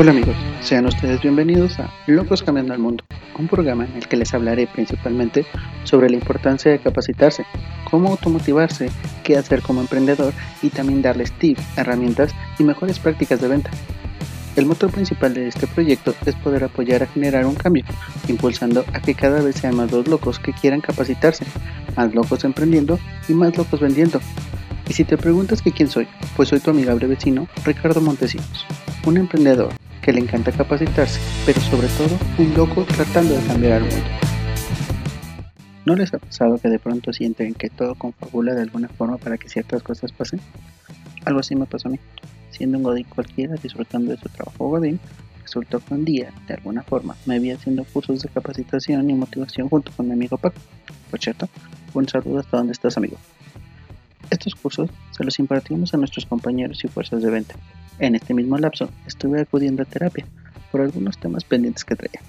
Hola amigos, sean ustedes bienvenidos a Locos Cambiando el Mundo, un programa en el que les hablaré principalmente sobre la importancia de capacitarse, cómo automotivarse, qué hacer como emprendedor y también darles tips, herramientas y mejores prácticas de venta. El motor principal de este proyecto es poder apoyar a generar un cambio, impulsando a que cada vez sean más los locos que quieran capacitarse, más locos emprendiendo y más locos vendiendo. Y si te preguntas que quién soy, pues soy tu amigable vecino Ricardo Montesinos, un emprendedor que le encanta capacitarse, pero sobre todo un loco tratando de cambiar al mundo. ¿No les ha pasado que de pronto sienten que todo confabula de alguna forma para que ciertas cosas pasen? Algo así me pasó a mí. Siendo un godín cualquiera, disfrutando de su trabajo godín, resultó que un día, de alguna forma, me vi haciendo cursos de capacitación y motivación junto con mi amigo Paco. Por cierto, un saludo hasta donde estás, amigo. Estos cursos se los impartimos a nuestros compañeros y fuerzas de venta, en este mismo lapso estuve acudiendo a terapia por algunos temas pendientes que traía.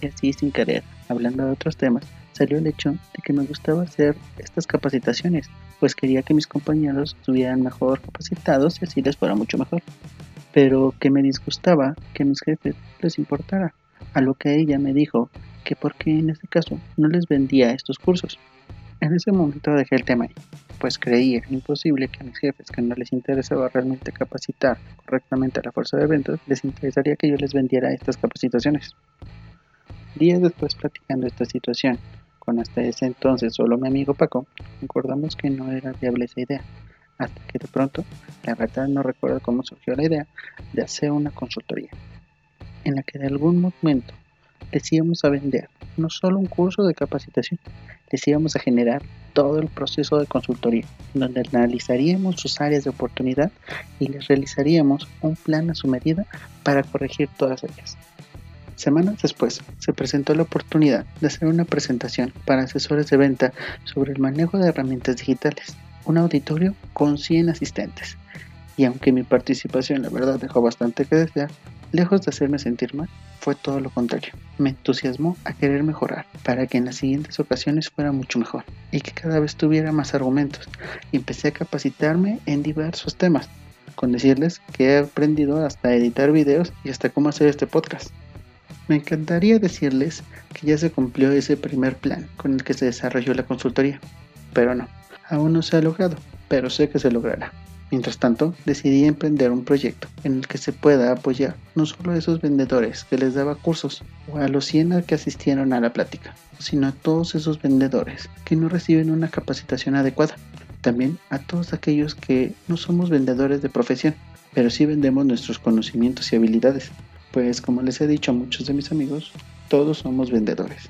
Y así sin querer, hablando de otros temas, salió el hecho de que me gustaba hacer estas capacitaciones, pues quería que mis compañeros estuvieran mejor capacitados y así les fuera mucho mejor. Pero que me disgustaba que a mis jefes les importara, a lo que ella me dijo que porque en este caso no les vendía estos cursos. En ese momento dejé el tema ahí pues creía imposible que a mis jefes que no les interesaba realmente capacitar correctamente a la fuerza de ventas, les interesaría que yo les vendiera estas capacitaciones. Días después platicando esta situación con hasta ese entonces solo mi amigo Paco, concordamos que no era viable esa idea, hasta que de pronto, la verdad no recuerdo cómo surgió la idea de hacer una consultoría, en la que de algún momento les íbamos a vender no solo un curso de capacitación, les íbamos a generar todo el proceso de consultoría, donde analizaríamos sus áreas de oportunidad y les realizaríamos un plan a su medida para corregir todas ellas. Semanas después, se presentó la oportunidad de hacer una presentación para asesores de venta sobre el manejo de herramientas digitales, un auditorio con 100 asistentes. Y aunque mi participación la verdad dejó bastante que desear, lejos de hacerme sentir mal, fue todo lo contrario. Me entusiasmó a querer mejorar para que en las siguientes ocasiones fuera mucho mejor y que cada vez tuviera más argumentos. Y empecé a capacitarme en diversos temas, con decirles que he aprendido hasta editar videos y hasta cómo hacer este podcast. Me encantaría decirles que ya se cumplió ese primer plan con el que se desarrolló la consultoría, pero no, aún no se ha logrado, pero sé que se logrará. Mientras tanto, decidí emprender un proyecto en el que se pueda apoyar no solo a esos vendedores que les daba cursos o a los 100 que asistieron a la plática, sino a todos esos vendedores que no reciben una capacitación adecuada. También a todos aquellos que no somos vendedores de profesión, pero sí vendemos nuestros conocimientos y habilidades. Pues como les he dicho a muchos de mis amigos, todos somos vendedores.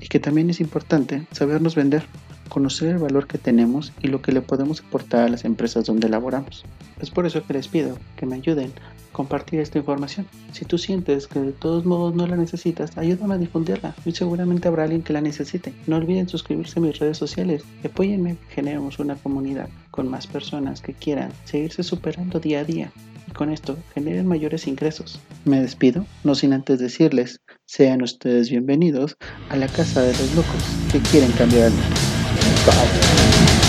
Y que también es importante sabernos vender conocer el valor que tenemos y lo que le podemos aportar a las empresas donde laboramos. Es por eso que les pido que me ayuden a compartir esta información. Si tú sientes que de todos modos no la necesitas, ayúdame a difundirla. y seguramente habrá alguien que la necesite. No olviden suscribirse a mis redes sociales. Apóyenme, generemos una comunidad con más personas que quieran seguirse superando día a día y con esto generen mayores ingresos. Me despido, no sin antes decirles, sean ustedes bienvenidos a la casa de los locos que quieren cambiar el mundo. Gustavo